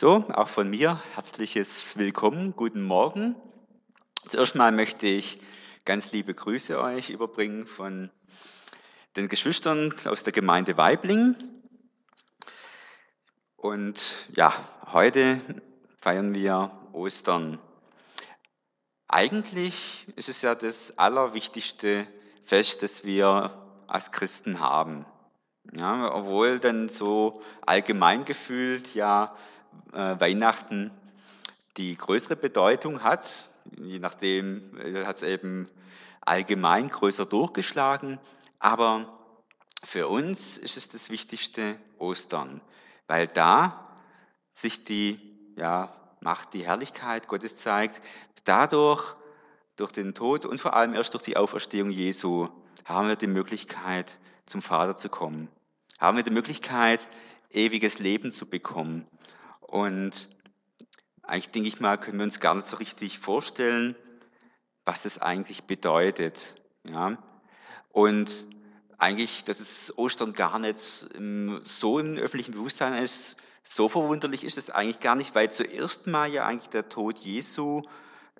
So, auch von mir herzliches Willkommen, guten Morgen. Zuerst mal möchte ich ganz liebe Grüße euch überbringen von den Geschwistern aus der Gemeinde Weibling. Und ja, heute feiern wir Ostern. Eigentlich ist es ja das allerwichtigste Fest, das wir als Christen haben. Ja, obwohl dann so allgemein gefühlt ja Weihnachten die größere Bedeutung hat. Je nachdem äh, hat es eben allgemein größer durchgeschlagen. Aber für uns ist es das Wichtigste Ostern, weil da sich die ja, Macht, die Herrlichkeit Gottes zeigt. Dadurch, durch den Tod und vor allem erst durch die Auferstehung Jesu, haben wir die Möglichkeit, zum Vater zu kommen. Haben wir die Möglichkeit, ewiges Leben zu bekommen. Und eigentlich denke ich mal, können wir uns gar nicht so richtig vorstellen, was das eigentlich bedeutet. Ja? Und eigentlich, dass es Ostern gar nicht so im öffentlichen Bewusstsein ist, so verwunderlich ist es eigentlich gar nicht, weil zuerst mal ja eigentlich der Tod Jesu,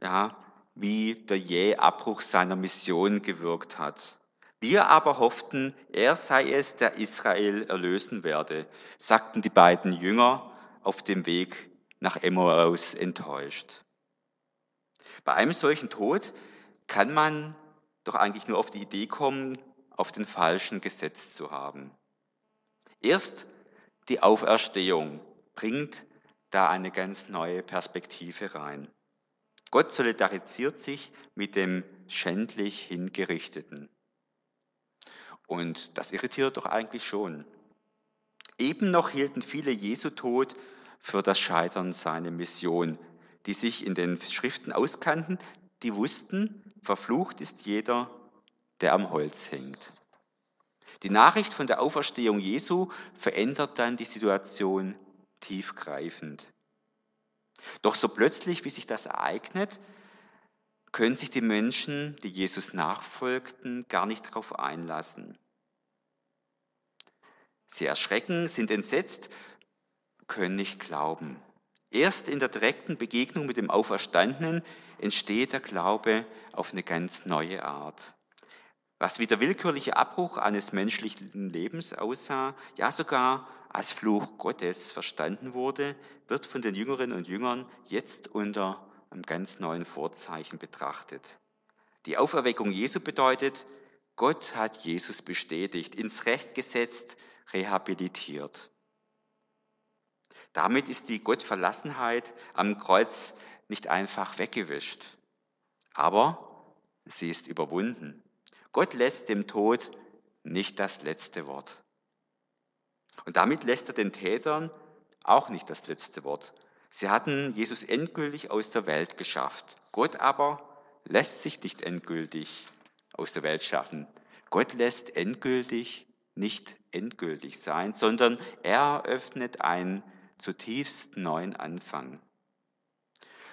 ja, wie der jähe Abbruch seiner Mission gewirkt hat. Wir aber hofften, er sei es, der Israel erlösen werde, sagten die beiden Jünger auf dem Weg nach Emmaus enttäuscht. Bei einem solchen Tod kann man doch eigentlich nur auf die Idee kommen, auf den Falschen gesetzt zu haben. Erst die Auferstehung bringt da eine ganz neue Perspektive rein. Gott solidarisiert sich mit dem schändlich Hingerichteten. Und das irritiert doch eigentlich schon. Eben noch hielten viele Jesu Tod für das Scheitern seiner Mission, die sich in den Schriften auskannten, die wussten, verflucht ist jeder, der am Holz hängt. Die Nachricht von der Auferstehung Jesu verändert dann die Situation tiefgreifend. Doch so plötzlich, wie sich das ereignet, können sich die Menschen, die Jesus nachfolgten, gar nicht darauf einlassen. Sie erschrecken, sind entsetzt, können nicht glauben. Erst in der direkten Begegnung mit dem Auferstandenen entsteht der Glaube auf eine ganz neue Art. Was wie der willkürliche Abbruch eines menschlichen Lebens aussah, ja sogar als Fluch Gottes verstanden wurde, wird von den Jüngerinnen und Jüngern jetzt unter einem ganz neuen Vorzeichen betrachtet. Die Auferweckung Jesu bedeutet, Gott hat Jesus bestätigt, ins Recht gesetzt, rehabilitiert. Damit ist die Gottverlassenheit am Kreuz nicht einfach weggewischt, aber sie ist überwunden. Gott lässt dem Tod nicht das letzte Wort. Und damit lässt er den Tätern auch nicht das letzte Wort. Sie hatten Jesus endgültig aus der Welt geschafft. Gott aber lässt sich nicht endgültig aus der Welt schaffen. Gott lässt endgültig nicht endgültig sein, sondern er öffnet einen zutiefst neuen Anfang.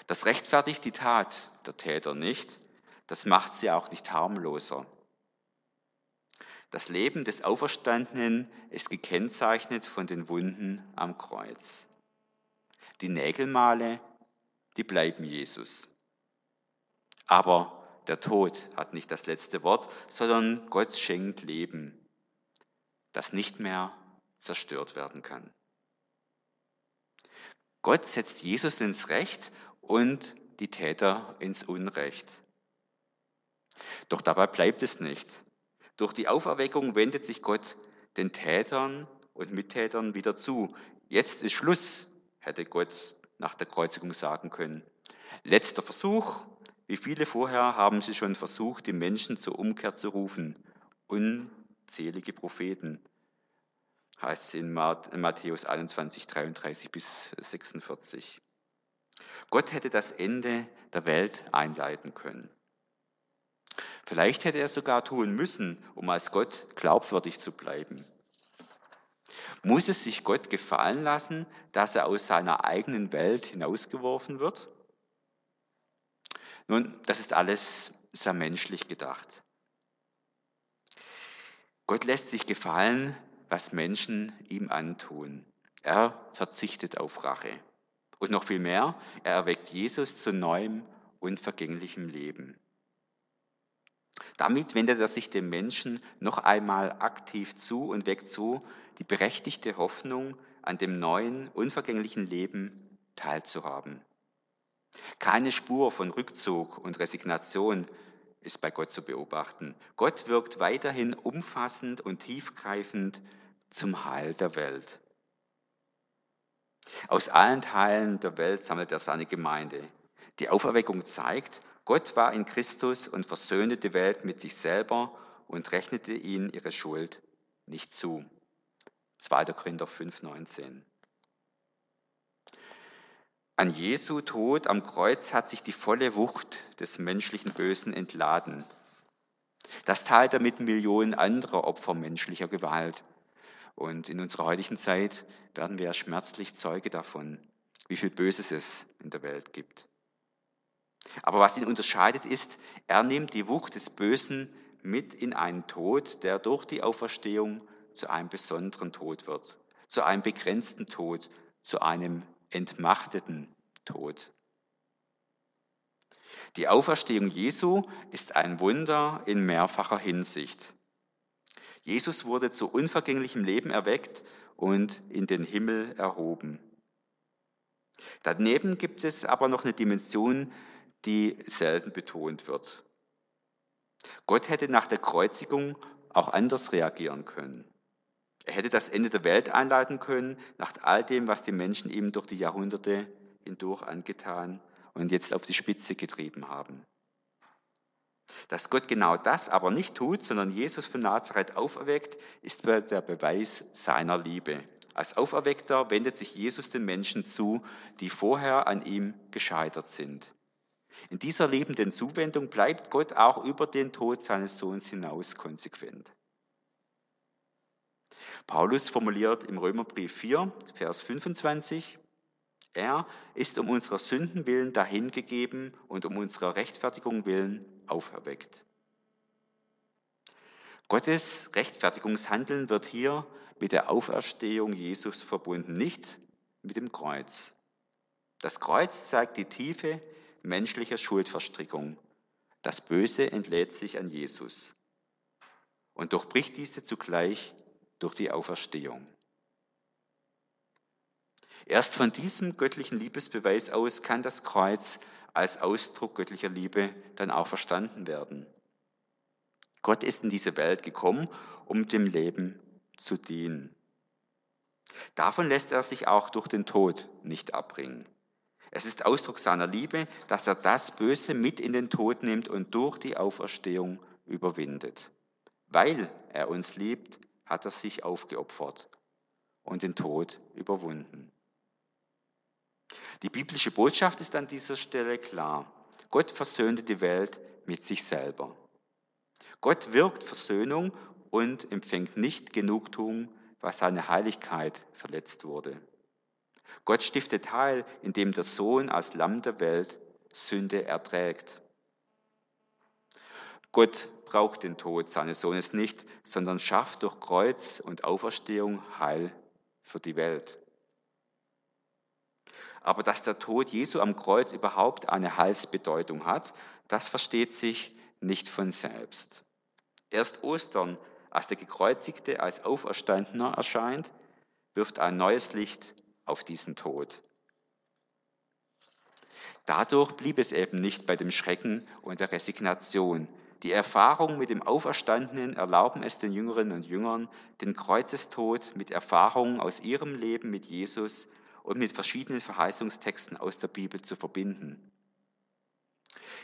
Das rechtfertigt die Tat der Täter nicht, das macht sie auch nicht harmloser. Das Leben des Auferstandenen ist gekennzeichnet von den Wunden am Kreuz. Die Nägelmale, die bleiben Jesus. Aber der Tod hat nicht das letzte Wort, sondern Gott schenkt Leben, das nicht mehr zerstört werden kann. Gott setzt Jesus ins Recht und die Täter ins Unrecht. Doch dabei bleibt es nicht. Durch die Auferweckung wendet sich Gott den Tätern und Mittätern wieder zu. Jetzt ist Schluss, hätte Gott nach der Kreuzigung sagen können. Letzter Versuch. Wie viele vorher haben sie schon versucht, die Menschen zur Umkehr zu rufen? Unzählige Propheten, heißt es in Matthäus 21, 33 bis 46. Gott hätte das Ende der Welt einleiten können. Vielleicht hätte er sogar tun müssen, um als Gott glaubwürdig zu bleiben. Muss es sich Gott gefallen lassen, dass er aus seiner eigenen Welt hinausgeworfen wird? Nun, das ist alles sehr menschlich gedacht. Gott lässt sich gefallen, was Menschen ihm antun. Er verzichtet auf Rache. Und noch viel mehr, er erweckt Jesus zu neuem, unvergänglichem Leben. Damit wendet er sich dem Menschen noch einmal aktiv zu und weckt so die berechtigte Hoffnung, an dem neuen, unvergänglichen Leben teilzuhaben. Keine Spur von Rückzug und Resignation ist bei Gott zu beobachten. Gott wirkt weiterhin umfassend und tiefgreifend zum Heil der Welt. Aus allen Teilen der Welt sammelt er seine Gemeinde. Die Auferweckung zeigt, Gott war in Christus und versöhnte die Welt mit sich selber und rechnete ihnen ihre Schuld nicht zu. 2. Korinther 5,19. An Jesu Tod am Kreuz hat sich die volle Wucht des menschlichen Bösen entladen. Das teilt er mit Millionen anderer Opfer menschlicher Gewalt. Und in unserer heutigen Zeit werden wir schmerzlich Zeuge davon, wie viel Böses es in der Welt gibt. Aber was ihn unterscheidet ist, er nimmt die Wucht des Bösen mit in einen Tod, der durch die Auferstehung zu einem besonderen Tod wird, zu einem begrenzten Tod, zu einem entmachteten Tod. Die Auferstehung Jesu ist ein Wunder in mehrfacher Hinsicht. Jesus wurde zu unvergänglichem Leben erweckt und in den Himmel erhoben. Daneben gibt es aber noch eine Dimension, die selten betont wird. Gott hätte nach der Kreuzigung auch anders reagieren können. Er hätte das Ende der Welt einleiten können, nach all dem, was die Menschen ihm durch die Jahrhunderte hindurch angetan und jetzt auf die Spitze getrieben haben. Dass Gott genau das aber nicht tut, sondern Jesus von Nazareth auferweckt, ist der Beweis seiner Liebe. Als Auferweckter wendet sich Jesus den Menschen zu, die vorher an ihm gescheitert sind. In dieser liebenden Zuwendung bleibt Gott auch über den Tod seines Sohns hinaus konsequent. Paulus formuliert im Römerbrief 4, Vers 25, er ist um unserer Sünden willen dahingegeben und um unserer Rechtfertigung willen auferweckt. Gottes Rechtfertigungshandeln wird hier mit der Auferstehung Jesus verbunden, nicht mit dem Kreuz. Das Kreuz zeigt die tiefe menschliche Schuldverstrickung. Das Böse entlädt sich an Jesus und durchbricht diese zugleich durch die Auferstehung. Erst von diesem göttlichen Liebesbeweis aus kann das Kreuz als Ausdruck göttlicher Liebe dann auch verstanden werden. Gott ist in diese Welt gekommen, um dem Leben zu dienen. Davon lässt er sich auch durch den Tod nicht abbringen. Es ist Ausdruck seiner Liebe, dass er das Böse mit in den Tod nimmt und durch die Auferstehung überwindet. Weil er uns liebt, hat er sich aufgeopfert und den Tod überwunden. Die biblische Botschaft ist an dieser Stelle klar. Gott versöhnte die Welt mit sich selber. Gott wirkt Versöhnung und empfängt nicht Genugtuung, was seine Heiligkeit verletzt wurde. Gott stiftet Heil, indem der Sohn als Lamm der Welt Sünde erträgt. Gott braucht den Tod seines Sohnes nicht, sondern schafft durch Kreuz und Auferstehung Heil für die Welt. Aber dass der Tod Jesu am Kreuz überhaupt eine Heilsbedeutung hat, das versteht sich nicht von selbst. Erst Ostern, als der Gekreuzigte als Auferstandener erscheint, wirft ein neues Licht auf diesen Tod. Dadurch blieb es eben nicht bei dem Schrecken und der Resignation, die Erfahrung mit dem Auferstandenen erlauben es den Jüngerinnen und Jüngern, den Kreuzestod mit Erfahrungen aus ihrem Leben mit Jesus und mit verschiedenen Verheißungstexten aus der Bibel zu verbinden.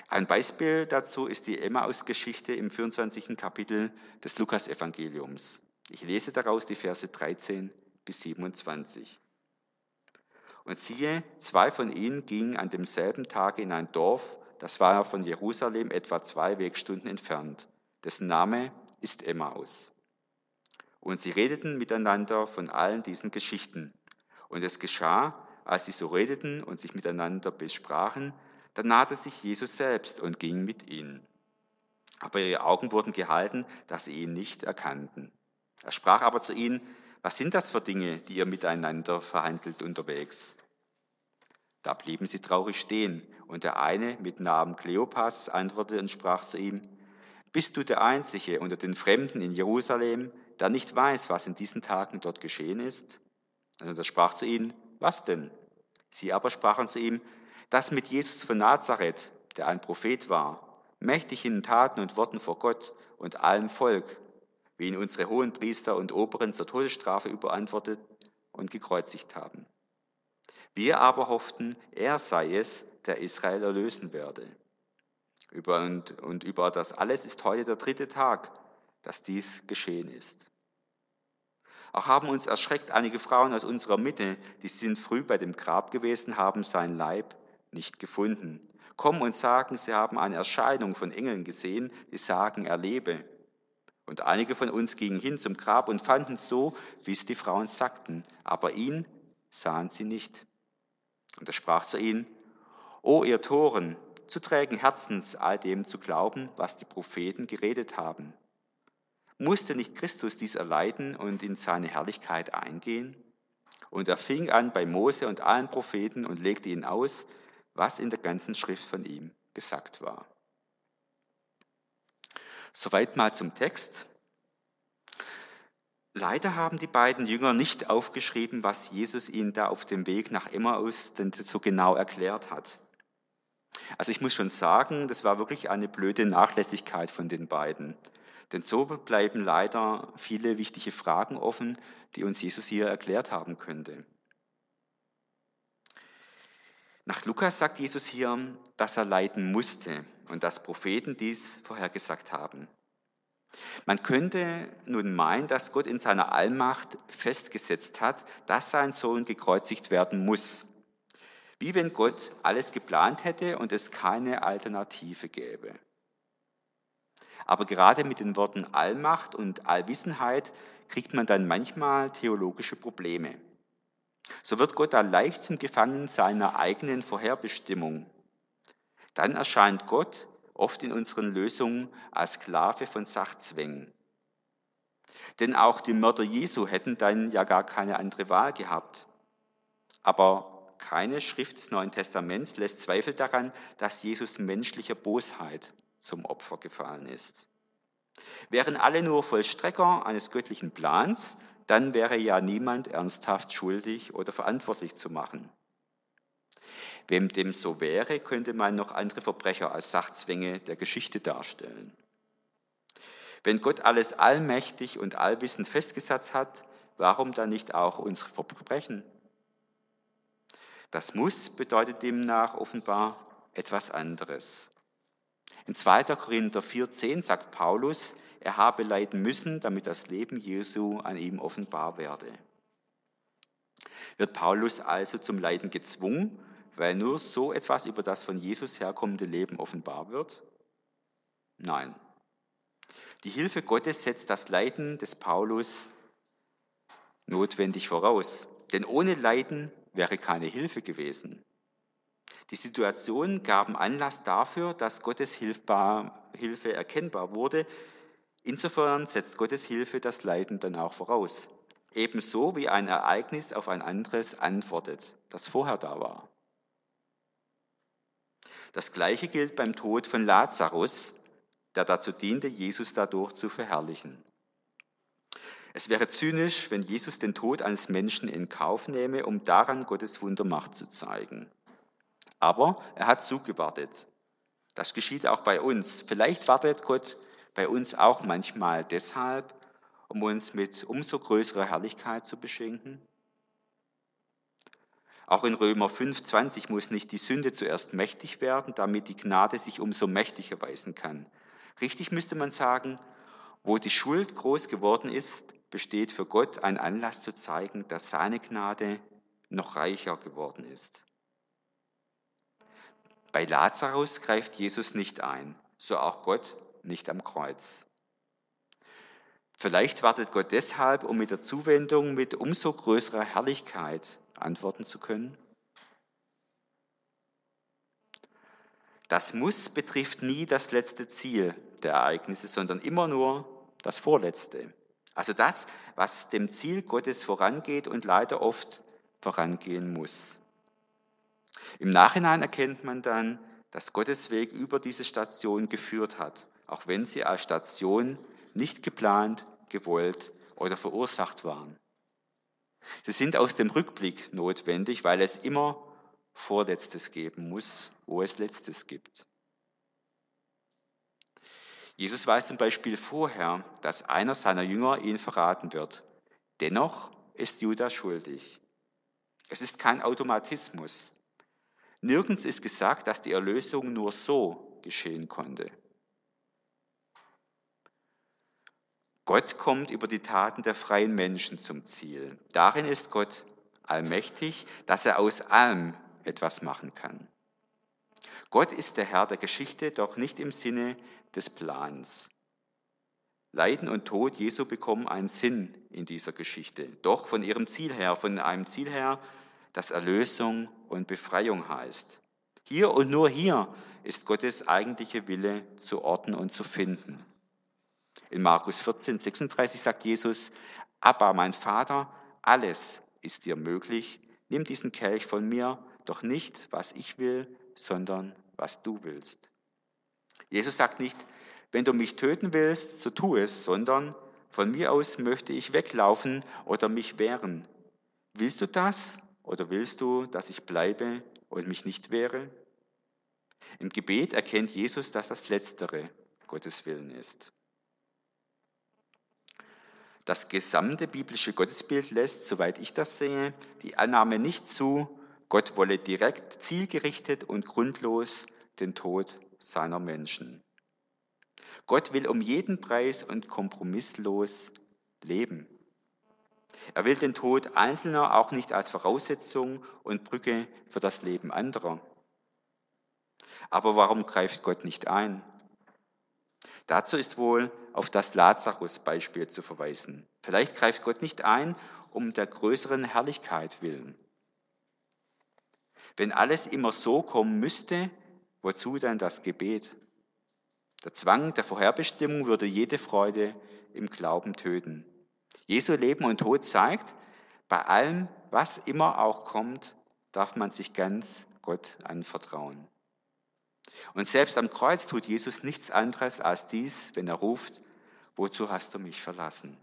Ein Beispiel dazu ist die Emmaus-Geschichte im 24. Kapitel des Lukas-Evangeliums. Ich lese daraus die Verse 13 bis 27. Und siehe, zwei von ihnen gingen an demselben Tage in ein Dorf, das war von Jerusalem etwa zwei Wegstunden entfernt. Dessen Name ist Emmaus. Und sie redeten miteinander von allen diesen Geschichten. Und es geschah, als sie so redeten und sich miteinander besprachen, da nahte sich Jesus selbst und ging mit ihnen. Aber ihre Augen wurden gehalten, dass sie ihn nicht erkannten. Er sprach aber zu ihnen, was sind das für Dinge, die ihr miteinander verhandelt unterwegs? Da blieben sie traurig stehen, und der eine mit Namen Kleopas antwortete und sprach zu ihm, Bist du der Einzige unter den Fremden in Jerusalem, der nicht weiß, was in diesen Tagen dort geschehen ist? Und er sprach zu ihnen, Was denn? Sie aber sprachen zu ihm, Das mit Jesus von Nazareth, der ein Prophet war, mächtig in Taten und Worten vor Gott und allem Volk, wie ihn unsere hohen Priester und Oberen zur Todesstrafe überantwortet und gekreuzigt haben. Wir aber hofften, er sei es, der Israel erlösen werde. Über und, und über das alles ist heute der dritte Tag, dass dies geschehen ist. Auch haben uns erschreckt einige Frauen aus unserer Mitte, die sind früh bei dem Grab gewesen, haben sein Leib nicht gefunden. Kommen und sagen, sie haben eine Erscheinung von Engeln gesehen, die sagen, er lebe. Und einige von uns gingen hin zum Grab und fanden so, wie es die Frauen sagten, aber ihn sahen sie nicht. Und er sprach zu ihnen, O ihr Toren, zu trägen Herzens all dem zu glauben, was die Propheten geredet haben. Musste nicht Christus dies erleiden und in seine Herrlichkeit eingehen? Und er fing an bei Mose und allen Propheten und legte ihnen aus, was in der ganzen Schrift von ihm gesagt war. Soweit mal zum Text. Leider haben die beiden Jünger nicht aufgeschrieben, was Jesus ihnen da auf dem Weg nach Emmaus denn so genau erklärt hat. Also ich muss schon sagen, das war wirklich eine blöde Nachlässigkeit von den beiden. Denn so bleiben leider viele wichtige Fragen offen, die uns Jesus hier erklärt haben könnte. Nach Lukas sagt Jesus hier, dass er leiden musste und dass Propheten dies vorhergesagt haben. Man könnte nun meinen, dass Gott in seiner Allmacht festgesetzt hat, dass sein Sohn gekreuzigt werden muss. Wie wenn Gott alles geplant hätte und es keine Alternative gäbe. Aber gerade mit den Worten Allmacht und Allwissenheit kriegt man dann manchmal theologische Probleme. So wird Gott da leicht zum Gefangenen seiner eigenen Vorherbestimmung. Dann erscheint Gott oft in unseren Lösungen als Sklave von Sachzwängen. Denn auch die Mörder Jesu hätten dann ja gar keine andere Wahl gehabt. Aber keine Schrift des Neuen Testaments lässt Zweifel daran, dass Jesus menschlicher Bosheit zum Opfer gefallen ist. Wären alle nur Vollstrecker eines göttlichen Plans, dann wäre ja niemand ernsthaft schuldig oder verantwortlich zu machen. Wem dem so wäre, könnte man noch andere Verbrecher als Sachzwänge der Geschichte darstellen. Wenn Gott alles allmächtig und allwissend festgesetzt hat, warum dann nicht auch unsere Verbrechen? Das Muss bedeutet demnach offenbar etwas anderes. In 2. Korinther 4,10 sagt Paulus, er habe leiden müssen, damit das Leben Jesu an ihm offenbar werde. Wird Paulus also zum Leiden gezwungen weil nur so etwas über das von Jesus herkommende Leben offenbar wird? Nein. Die Hilfe Gottes setzt das Leiden des Paulus notwendig voraus. Denn ohne Leiden wäre keine Hilfe gewesen. Die Situationen gaben Anlass dafür, dass Gottes Hilfe erkennbar wurde. Insofern setzt Gottes Hilfe das Leiden dann auch voraus. Ebenso wie ein Ereignis auf ein anderes antwortet, das vorher da war. Das gleiche gilt beim Tod von Lazarus, der dazu diente, Jesus dadurch zu verherrlichen. Es wäre zynisch, wenn Jesus den Tod eines Menschen in Kauf nehme, um daran Gottes Wundermacht zu zeigen. Aber er hat zugewartet. Das geschieht auch bei uns. Vielleicht wartet Gott bei uns auch manchmal deshalb, um uns mit umso größerer Herrlichkeit zu beschenken. Auch in Römer 5,20 muss nicht die Sünde zuerst mächtig werden, damit die Gnade sich umso mächtiger weisen kann. Richtig müsste man sagen, wo die Schuld groß geworden ist, besteht für Gott ein Anlass zu zeigen, dass seine Gnade noch reicher geworden ist. Bei Lazarus greift Jesus nicht ein, so auch Gott nicht am Kreuz. Vielleicht wartet Gott deshalb, um mit der Zuwendung mit umso größerer Herrlichkeit antworten zu können? Das Muss betrifft nie das letzte Ziel der Ereignisse, sondern immer nur das Vorletzte. Also das, was dem Ziel Gottes vorangeht und leider oft vorangehen muss. Im Nachhinein erkennt man dann, dass Gottes Weg über diese Station geführt hat, auch wenn sie als Station nicht geplant, gewollt oder verursacht waren. Sie sind aus dem Rückblick notwendig, weil es immer Vorletztes geben muss, wo es Letztes gibt. Jesus weiß zum Beispiel vorher, dass einer seiner Jünger ihn verraten wird. Dennoch ist Judas schuldig. Es ist kein Automatismus. Nirgends ist gesagt, dass die Erlösung nur so geschehen konnte. Gott kommt über die Taten der freien Menschen zum Ziel. Darin ist Gott allmächtig, dass er aus allem etwas machen kann. Gott ist der Herr der Geschichte, doch nicht im Sinne des Plans. Leiden und Tod Jesu bekommen einen Sinn in dieser Geschichte, doch von ihrem Ziel her, von einem Ziel her, das Erlösung und Befreiung heißt. Hier und nur hier ist Gottes eigentliche Wille zu orten und zu finden. In Markus 14, 36 sagt Jesus, Abba, mein Vater, alles ist dir möglich, nimm diesen Kelch von mir, doch nicht, was ich will, sondern was du willst. Jesus sagt nicht, wenn du mich töten willst, so tu es, sondern von mir aus möchte ich weglaufen oder mich wehren. Willst du das oder willst du, dass ich bleibe und mich nicht wehre? Im Gebet erkennt Jesus, dass das Letztere Gottes Willen ist. Das gesamte biblische Gottesbild lässt, soweit ich das sehe, die Annahme nicht zu, Gott wolle direkt, zielgerichtet und grundlos den Tod seiner Menschen. Gott will um jeden Preis und kompromisslos leben. Er will den Tod Einzelner auch nicht als Voraussetzung und Brücke für das Leben anderer. Aber warum greift Gott nicht ein? Dazu ist wohl auf das Lazarus-Beispiel zu verweisen. Vielleicht greift Gott nicht ein, um der größeren Herrlichkeit willen. Wenn alles immer so kommen müsste, wozu dann das Gebet? Der Zwang der Vorherbestimmung würde jede Freude im Glauben töten. Jesu Leben und Tod zeigt, bei allem, was immer auch kommt, darf man sich ganz Gott anvertrauen. Und selbst am Kreuz tut Jesus nichts anderes als dies, wenn er ruft, wozu hast du mich verlassen?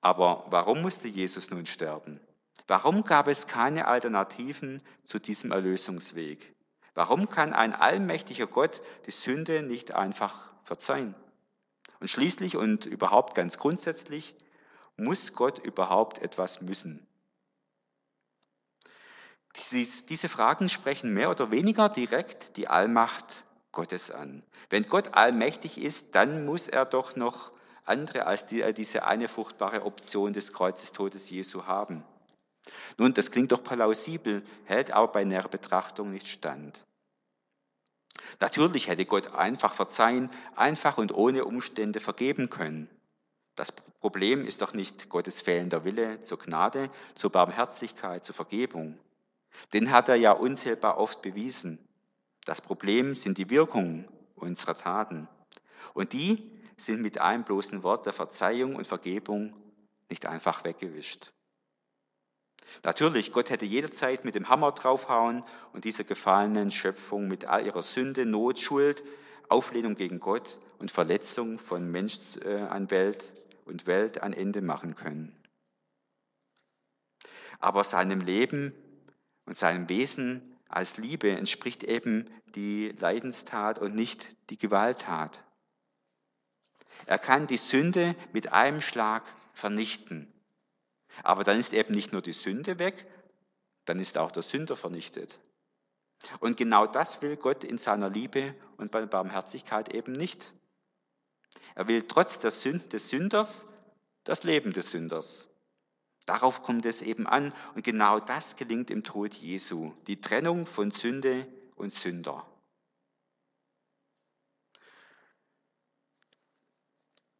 Aber warum musste Jesus nun sterben? Warum gab es keine Alternativen zu diesem Erlösungsweg? Warum kann ein allmächtiger Gott die Sünde nicht einfach verzeihen? Und schließlich und überhaupt ganz grundsätzlich, muss Gott überhaupt etwas müssen? Diese Fragen sprechen mehr oder weniger direkt die Allmacht Gottes an. Wenn Gott allmächtig ist, dann muss er doch noch andere als die, diese eine furchtbare Option des Kreuzestodes Jesu haben. Nun, das klingt doch plausibel, hält aber bei näherer Betrachtung nicht stand. Natürlich hätte Gott einfach verzeihen, einfach und ohne Umstände vergeben können. Das Problem ist doch nicht Gottes fehlender Wille zur Gnade, zur Barmherzigkeit, zur Vergebung. Den hat er ja unzählbar oft bewiesen. Das Problem sind die Wirkungen unserer Taten. Und die sind mit einem bloßen Wort der Verzeihung und Vergebung nicht einfach weggewischt. Natürlich, Gott hätte jederzeit mit dem Hammer draufhauen und dieser gefallenen Schöpfung mit all ihrer Sünde, Not, Schuld, Auflehnung gegen Gott und Verletzung von Mensch äh, an Welt und Welt ein Ende machen können. Aber seinem Leben und seinem Wesen als Liebe entspricht eben die Leidenstat und nicht die Gewalttat. Er kann die Sünde mit einem Schlag vernichten. Aber dann ist eben nicht nur die Sünde weg, dann ist auch der Sünder vernichtet. Und genau das will Gott in seiner Liebe und bei Barmherzigkeit eben nicht. Er will trotz der Sünden des Sünders das Leben des Sünders. Darauf kommt es eben an und genau das gelingt im Tod Jesu, die Trennung von Sünde und Sünder.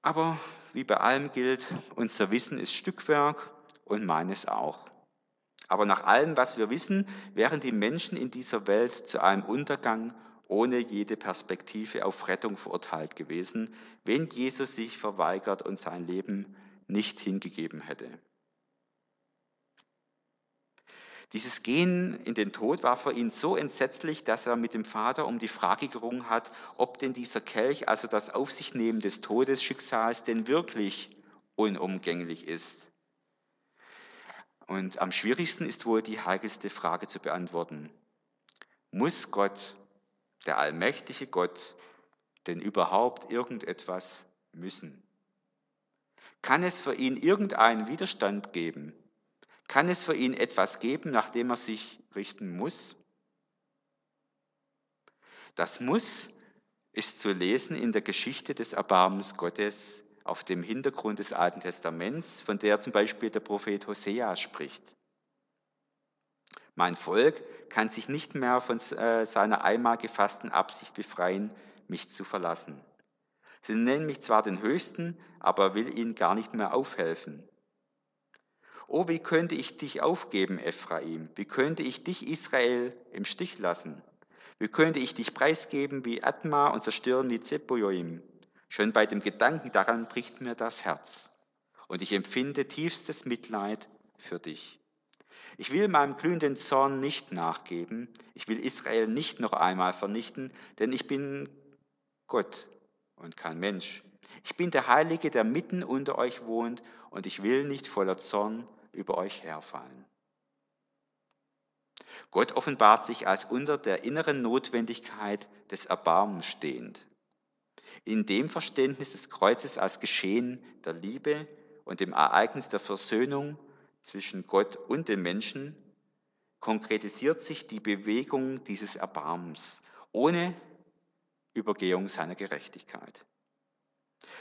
Aber wie bei allem gilt, unser Wissen ist Stückwerk und meines auch. Aber nach allem, was wir wissen, wären die Menschen in dieser Welt zu einem Untergang ohne jede Perspektive auf Rettung verurteilt gewesen, wenn Jesus sich verweigert und sein Leben nicht hingegeben hätte. Dieses Gehen in den Tod war für ihn so entsetzlich, dass er mit dem Vater um die Frage gerungen hat, ob denn dieser Kelch, also das Auf sich nehmen des Todesschicksals, denn wirklich unumgänglich ist. Und am schwierigsten ist wohl die heikelste Frage zu beantworten. Muss Gott, der allmächtige Gott, denn überhaupt irgendetwas müssen? Kann es für ihn irgendeinen Widerstand geben? Kann es für ihn etwas geben, nach dem er sich richten muss? Das Muss ist zu lesen in der Geschichte des Erbarmens Gottes auf dem Hintergrund des Alten Testaments, von der zum Beispiel der Prophet Hosea spricht. Mein Volk kann sich nicht mehr von äh, seiner einmal gefassten Absicht befreien, mich zu verlassen. Sie nennen mich zwar den Höchsten, aber will ihnen gar nicht mehr aufhelfen. Oh, wie könnte ich dich aufgeben, Ephraim? Wie könnte ich dich, Israel, im Stich lassen? Wie könnte ich dich preisgeben wie Atma und zerstören wie Zeboim? Schon bei dem Gedanken daran bricht mir das Herz. Und ich empfinde tiefstes Mitleid für dich. Ich will meinem glühenden Zorn nicht nachgeben. Ich will Israel nicht noch einmal vernichten, denn ich bin Gott und kein Mensch. Ich bin der Heilige, der mitten unter euch wohnt, und ich will nicht voller Zorn über euch herfallen. Gott offenbart sich als unter der inneren Notwendigkeit des Erbarmens stehend. In dem Verständnis des Kreuzes als Geschehen der Liebe und dem Ereignis der Versöhnung zwischen Gott und den Menschen konkretisiert sich die Bewegung dieses Erbarmens ohne Übergehung seiner Gerechtigkeit.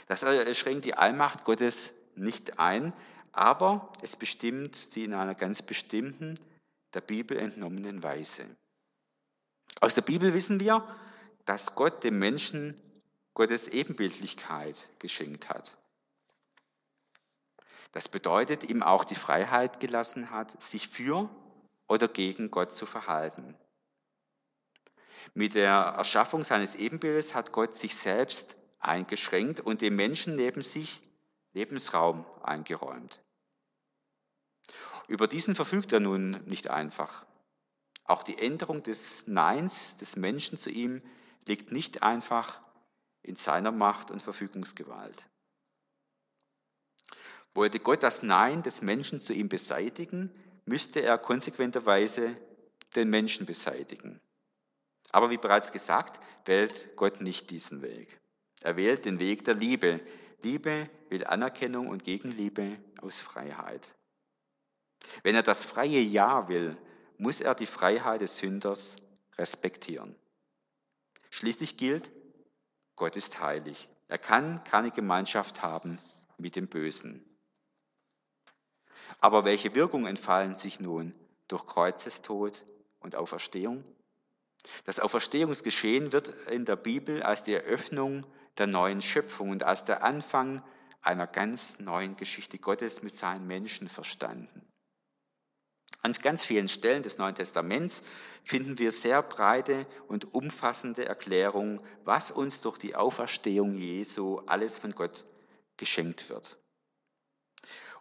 Das schränkt die Allmacht Gottes nicht ein, aber es bestimmt sie in einer ganz bestimmten, der Bibel entnommenen Weise. Aus der Bibel wissen wir, dass Gott dem Menschen Gottes Ebenbildlichkeit geschenkt hat. Das bedeutet, ihm auch die Freiheit gelassen hat, sich für oder gegen Gott zu verhalten. Mit der Erschaffung seines Ebenbildes hat Gott sich selbst eingeschränkt und dem Menschen neben sich Lebensraum eingeräumt. Über diesen verfügt er nun nicht einfach. Auch die Änderung des Neins des Menschen zu ihm liegt nicht einfach in seiner Macht und Verfügungsgewalt. Wollte Gott das Nein des Menschen zu ihm beseitigen, müsste er konsequenterweise den Menschen beseitigen. Aber wie bereits gesagt, wählt Gott nicht diesen Weg. Er wählt den Weg der Liebe. Liebe will Anerkennung und Gegenliebe aus Freiheit. Wenn er das freie Ja will, muss er die Freiheit des Sünders respektieren. Schließlich gilt, Gott ist heilig. Er kann keine Gemeinschaft haben mit dem Bösen. Aber welche Wirkungen entfallen sich nun durch Kreuzestod und Auferstehung? Das Auferstehungsgeschehen wird in der Bibel als die Eröffnung der neuen Schöpfung und als der Anfang einer ganz neuen Geschichte Gottes mit seinen Menschen verstanden. An ganz vielen Stellen des Neuen Testaments finden wir sehr breite und umfassende Erklärungen, was uns durch die Auferstehung Jesu alles von Gott geschenkt wird.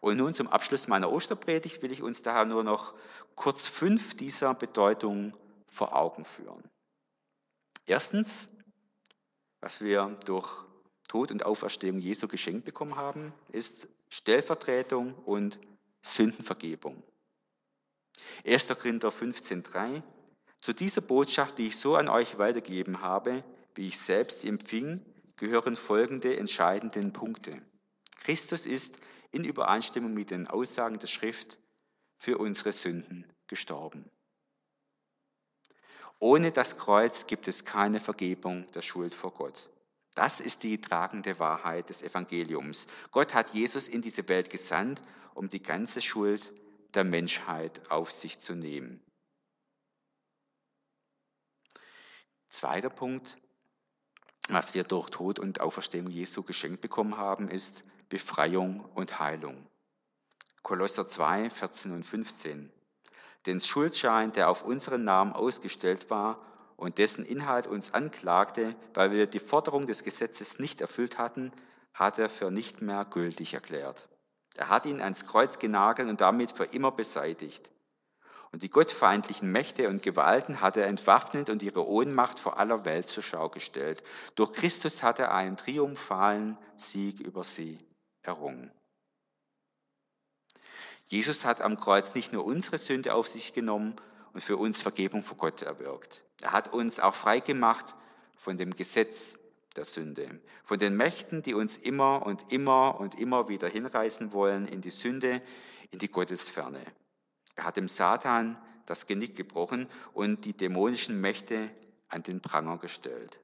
Und nun zum Abschluss meiner Osterpredigt will ich uns daher nur noch kurz fünf dieser Bedeutungen vor Augen führen. Erstens, was wir durch Tod und Auferstehung Jesu geschenkt bekommen haben, ist Stellvertretung und Sündenvergebung. 1. Korinther 15,3 Zu dieser Botschaft, die ich so an euch weitergegeben habe, wie ich selbst empfing, gehören folgende entscheidende Punkte. Christus ist in Übereinstimmung mit den Aussagen der Schrift für unsere Sünden gestorben. Ohne das Kreuz gibt es keine Vergebung der Schuld vor Gott. Das ist die tragende Wahrheit des Evangeliums. Gott hat Jesus in diese Welt gesandt, um die ganze Schuld der Menschheit auf sich zu nehmen. Zweiter Punkt, was wir durch Tod und Auferstehung Jesu geschenkt bekommen haben, ist Befreiung und Heilung. Kolosser 2, 14 und 15. Den Schuldschein, der auf unseren Namen ausgestellt war und dessen Inhalt uns anklagte, weil wir die Forderung des Gesetzes nicht erfüllt hatten, hat er für nicht mehr gültig erklärt. Er hat ihn ans Kreuz genagelt und damit für immer beseitigt. Und die gottfeindlichen Mächte und Gewalten hat er entwaffnet und ihre Ohnmacht vor aller Welt zur Schau gestellt. Durch Christus hat er einen triumphalen Sieg über sie errungen. Jesus hat am Kreuz nicht nur unsere Sünde auf sich genommen und für uns Vergebung vor Gott erwirkt. Er hat uns auch frei gemacht von dem Gesetz der Sünde, von den Mächten, die uns immer und immer und immer wieder hinreißen wollen in die Sünde, in die Gottesferne. Er hat dem Satan das Genick gebrochen und die dämonischen Mächte an den Pranger gestellt.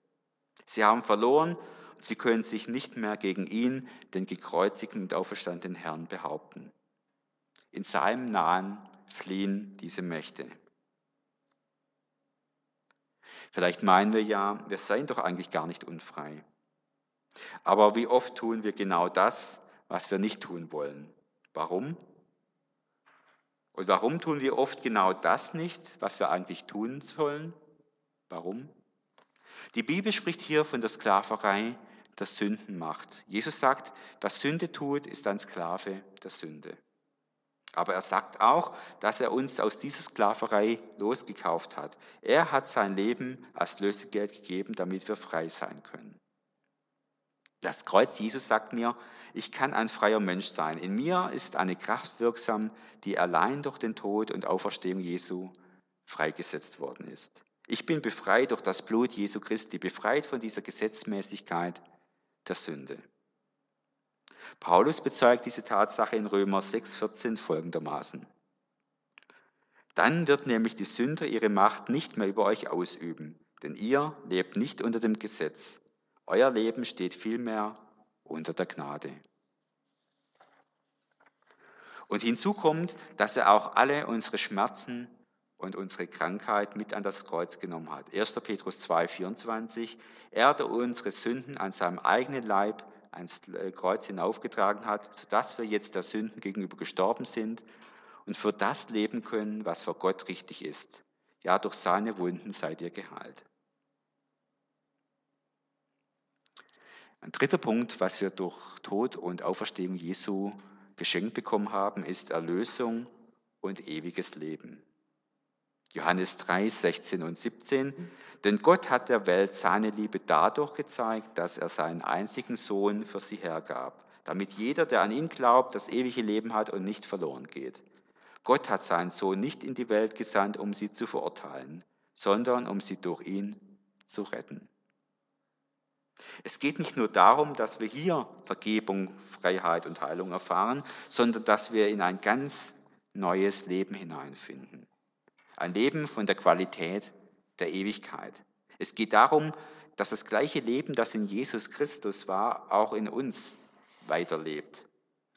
Sie haben verloren und sie können sich nicht mehr gegen ihn, den gekreuzigten und auferstandenen Herrn, behaupten. In seinem Nahen fliehen diese Mächte. Vielleicht meinen wir ja, wir seien doch eigentlich gar nicht unfrei. Aber wie oft tun wir genau das, was wir nicht tun wollen? Warum? Und warum tun wir oft genau das nicht, was wir eigentlich tun sollen? Warum? Die Bibel spricht hier von der Sklaverei der Sündenmacht. Jesus sagt, wer Sünde tut, ist ein Sklave der Sünde. Aber er sagt auch, dass er uns aus dieser Sklaverei losgekauft hat. Er hat sein Leben als Lösegeld gegeben, damit wir frei sein können. Das Kreuz Jesus sagt mir, ich kann ein freier Mensch sein. In mir ist eine Kraft wirksam, die allein durch den Tod und Auferstehung Jesu freigesetzt worden ist. Ich bin befreit durch das Blut Jesu Christi, befreit von dieser Gesetzmäßigkeit der Sünde. Paulus bezeugt diese Tatsache in Römer 6,14 folgendermaßen. Dann wird nämlich die Sünde ihre Macht nicht mehr über euch ausüben, denn ihr lebt nicht unter dem Gesetz. Euer Leben steht vielmehr unter der Gnade. Und hinzu kommt, dass er auch alle unsere Schmerzen und unsere Krankheit mit an das Kreuz genommen hat. 1. Petrus 2, 24. Er, der unsere Sünden an seinem eigenen Leib ans Kreuz hinaufgetragen hat, sodass wir jetzt der Sünden gegenüber gestorben sind und für das leben können, was für Gott richtig ist. Ja, durch seine Wunden seid ihr geheilt. Ein dritter Punkt, was wir durch Tod und Auferstehung Jesu geschenkt bekommen haben, ist Erlösung und ewiges Leben. Johannes 3, 16 und 17. Denn Gott hat der Welt seine Liebe dadurch gezeigt, dass er seinen einzigen Sohn für sie hergab, damit jeder, der an ihn glaubt, das ewige Leben hat und nicht verloren geht. Gott hat seinen Sohn nicht in die Welt gesandt, um sie zu verurteilen, sondern um sie durch ihn zu retten. Es geht nicht nur darum, dass wir hier Vergebung, Freiheit und Heilung erfahren, sondern dass wir in ein ganz neues Leben hineinfinden. Ein Leben von der Qualität der Ewigkeit. Es geht darum, dass das gleiche Leben, das in Jesus Christus war, auch in uns weiterlebt.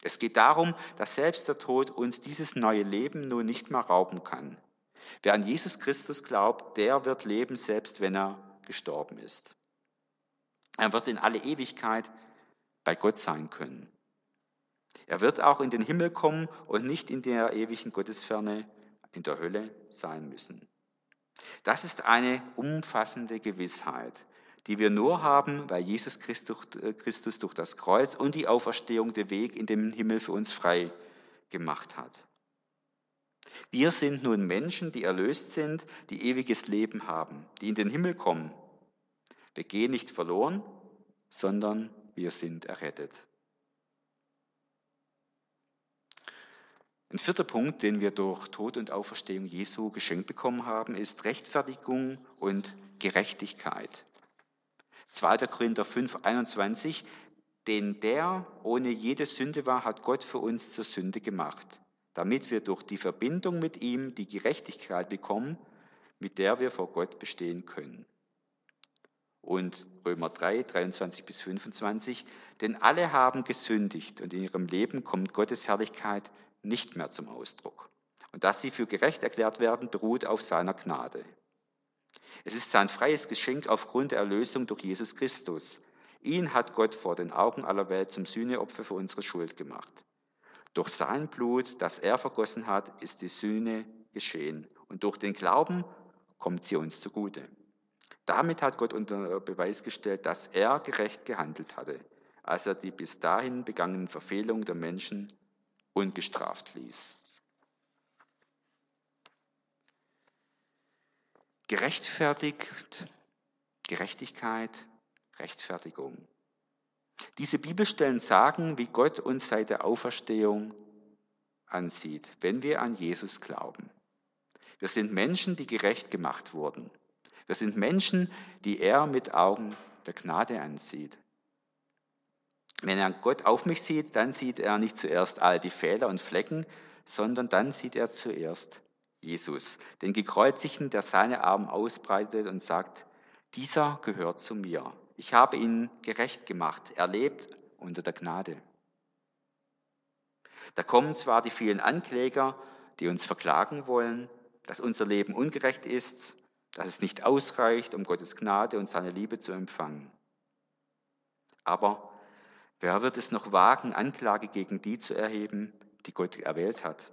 Es geht darum, dass selbst der Tod uns dieses neue Leben nun nicht mehr rauben kann. Wer an Jesus Christus glaubt, der wird leben, selbst wenn er gestorben ist. Er wird in alle Ewigkeit bei Gott sein können. Er wird auch in den Himmel kommen und nicht in der ewigen Gottesferne in der Hölle sein müssen. Das ist eine umfassende Gewissheit, die wir nur haben, weil Jesus Christus durch das Kreuz und die Auferstehung den Weg in den Himmel für uns frei gemacht hat. Wir sind nun Menschen, die erlöst sind, die ewiges Leben haben, die in den Himmel kommen wir gehen nicht verloren, sondern wir sind errettet. Ein vierter Punkt, den wir durch Tod und Auferstehung Jesu geschenkt bekommen haben, ist Rechtfertigung und Gerechtigkeit. 2. Korinther 5, 21, denn der ohne jede Sünde war, hat Gott für uns zur Sünde gemacht, damit wir durch die Verbindung mit ihm die Gerechtigkeit bekommen, mit der wir vor Gott bestehen können und Römer 3, 23 bis 25. Denn alle haben gesündigt und in ihrem Leben kommt Gottes Herrlichkeit nicht mehr zum Ausdruck. Und dass sie für gerecht erklärt werden, beruht auf seiner Gnade. Es ist sein freies Geschenk aufgrund der Erlösung durch Jesus Christus. Ihn hat Gott vor den Augen aller Welt zum Sühneopfer für unsere Schuld gemacht. Durch sein Blut, das er vergossen hat, ist die Sühne geschehen. Und durch den Glauben kommt sie uns zugute. Damit hat Gott unter Beweis gestellt, dass er gerecht gehandelt hatte, als er die bis dahin begangenen Verfehlungen der Menschen ungestraft ließ. gerechtfertigt, Gerechtigkeit, Rechtfertigung. Diese Bibelstellen sagen, wie Gott uns seit der Auferstehung ansieht, wenn wir an Jesus glauben. Wir sind Menschen, die gerecht gemacht wurden. Wir sind Menschen, die er mit Augen der Gnade ansieht. Wenn er Gott auf mich sieht, dann sieht er nicht zuerst all die Fehler und Flecken, sondern dann sieht er zuerst Jesus, den Gekreuzigten, der seine Arme ausbreitet und sagt, dieser gehört zu mir. Ich habe ihn gerecht gemacht. Er lebt unter der Gnade. Da kommen zwar die vielen Ankläger, die uns verklagen wollen, dass unser Leben ungerecht ist, dass es nicht ausreicht, um Gottes Gnade und seine Liebe zu empfangen. Aber wer wird es noch wagen, Anklage gegen die zu erheben, die Gott erwählt hat?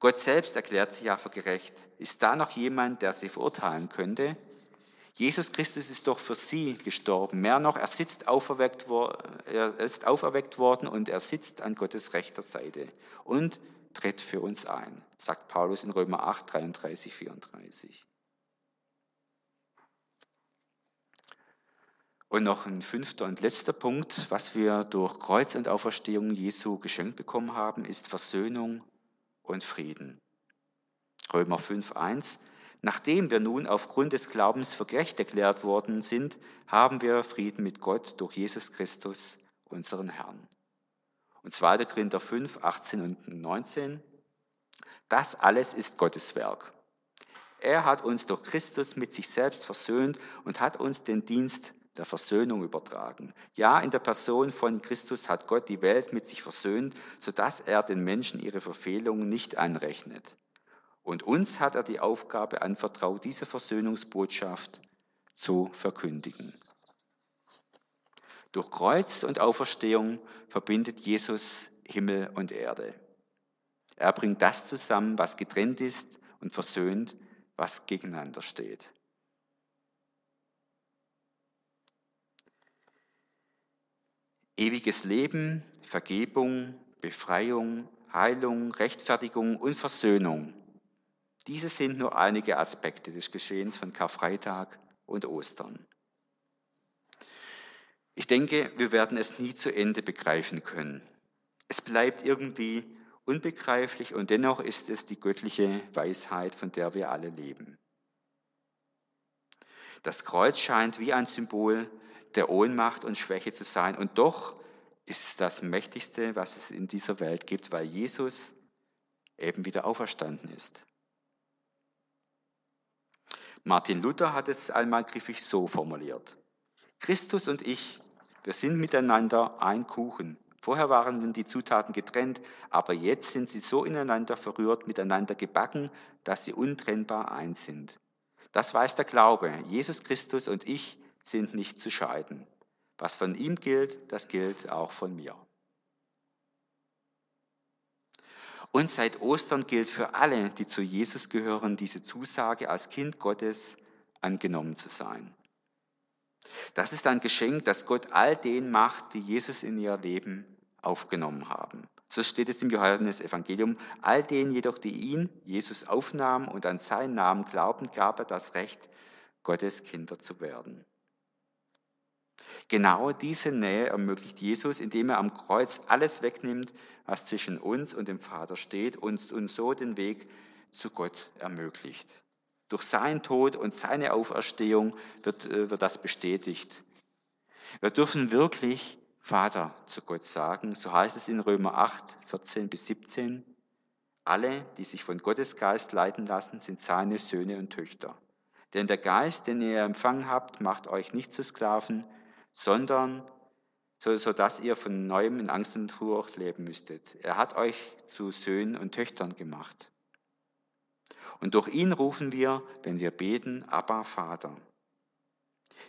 Gott selbst erklärt sich ja für gerecht. Ist da noch jemand, der sie verurteilen könnte? Jesus Christus ist doch für sie gestorben. Mehr noch, er, sitzt auferweckt, er ist auferweckt worden und er sitzt an Gottes rechter Seite und tritt für uns ein, sagt Paulus in Römer 8, 33, 34. Und noch ein fünfter und letzter Punkt, was wir durch Kreuz und Auferstehung Jesu geschenkt bekommen haben, ist Versöhnung und Frieden. Römer 5, 1. Nachdem wir nun aufgrund des Glaubens für gerecht erklärt worden sind, haben wir Frieden mit Gott durch Jesus Christus, unseren Herrn. Und 2. Korinther 5, 18 und 19. Das alles ist Gottes Werk. Er hat uns durch Christus mit sich selbst versöhnt und hat uns den Dienst der Versöhnung übertragen. Ja, in der Person von Christus hat Gott die Welt mit sich versöhnt, sodass er den Menschen ihre Verfehlungen nicht anrechnet. Und uns hat er die Aufgabe anvertraut, diese Versöhnungsbotschaft zu verkündigen. Durch Kreuz und Auferstehung verbindet Jesus Himmel und Erde. Er bringt das zusammen, was getrennt ist und versöhnt, was gegeneinander steht. Ewiges Leben, Vergebung, Befreiung, Heilung, Rechtfertigung und Versöhnung diese sind nur einige Aspekte des Geschehens von Karfreitag und Ostern. Ich denke, wir werden es nie zu Ende begreifen können. Es bleibt irgendwie unbegreiflich und dennoch ist es die göttliche Weisheit, von der wir alle leben. Das Kreuz scheint wie ein Symbol der Ohnmacht und Schwäche zu sein und doch ist es das Mächtigste, was es in dieser Welt gibt, weil Jesus eben wieder auferstanden ist. Martin Luther hat es einmal griffig so formuliert. Christus und ich, wir sind miteinander ein Kuchen. Vorher waren die Zutaten getrennt, aber jetzt sind sie so ineinander verrührt, miteinander gebacken, dass sie untrennbar eins sind. Das weiß der Glaube. Jesus Christus und ich sind nicht zu scheiden. Was von ihm gilt, das gilt auch von mir. Und seit Ostern gilt für alle, die zu Jesus gehören, diese Zusage, als Kind Gottes angenommen zu sein. Das ist ein Geschenk, das Gott all denen macht, die Jesus in ihr Leben aufgenommen haben. So steht es im Johannes-Evangelium. All denen jedoch, die ihn, Jesus, aufnahmen und an seinen Namen glauben, gab er das Recht, Gottes Kinder zu werden. Genau diese Nähe ermöglicht Jesus, indem er am Kreuz alles wegnimmt, was zwischen uns und dem Vater steht und uns so den Weg zu Gott ermöglicht. Durch seinen Tod und seine Auferstehung wird, äh, wird das bestätigt. Wir dürfen wirklich Vater zu Gott sagen. So heißt es in Römer 8, 14 bis 17. Alle, die sich von Gottes Geist leiten lassen, sind seine Söhne und Töchter. Denn der Geist, den ihr empfangen habt, macht euch nicht zu Sklaven, sondern so, so dass ihr von neuem in Angst und Furcht leben müsstet. Er hat euch zu Söhnen und Töchtern gemacht. Und durch ihn rufen wir, wenn wir beten, Abba, Vater.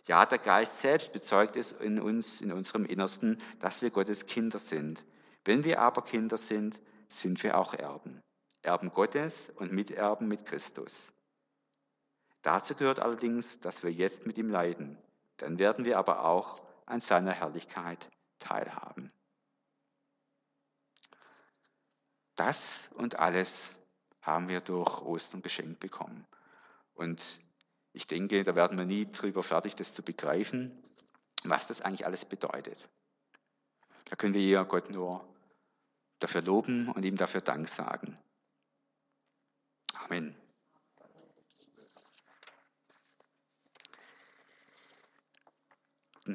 Ja, der Geist selbst bezeugt es in uns, in unserem Innersten, dass wir Gottes Kinder sind. Wenn wir aber Kinder sind, sind wir auch Erben. Erben Gottes und Miterben mit Christus. Dazu gehört allerdings, dass wir jetzt mit ihm leiden, dann werden wir aber auch an seiner Herrlichkeit teilhaben. Das und alles haben wir durch Ostern geschenkt bekommen. Und ich denke, da werden wir nie drüber fertig, das zu begreifen, was das eigentlich alles bedeutet. Da können wir ja Gott nur dafür loben und ihm dafür Dank sagen. Amen.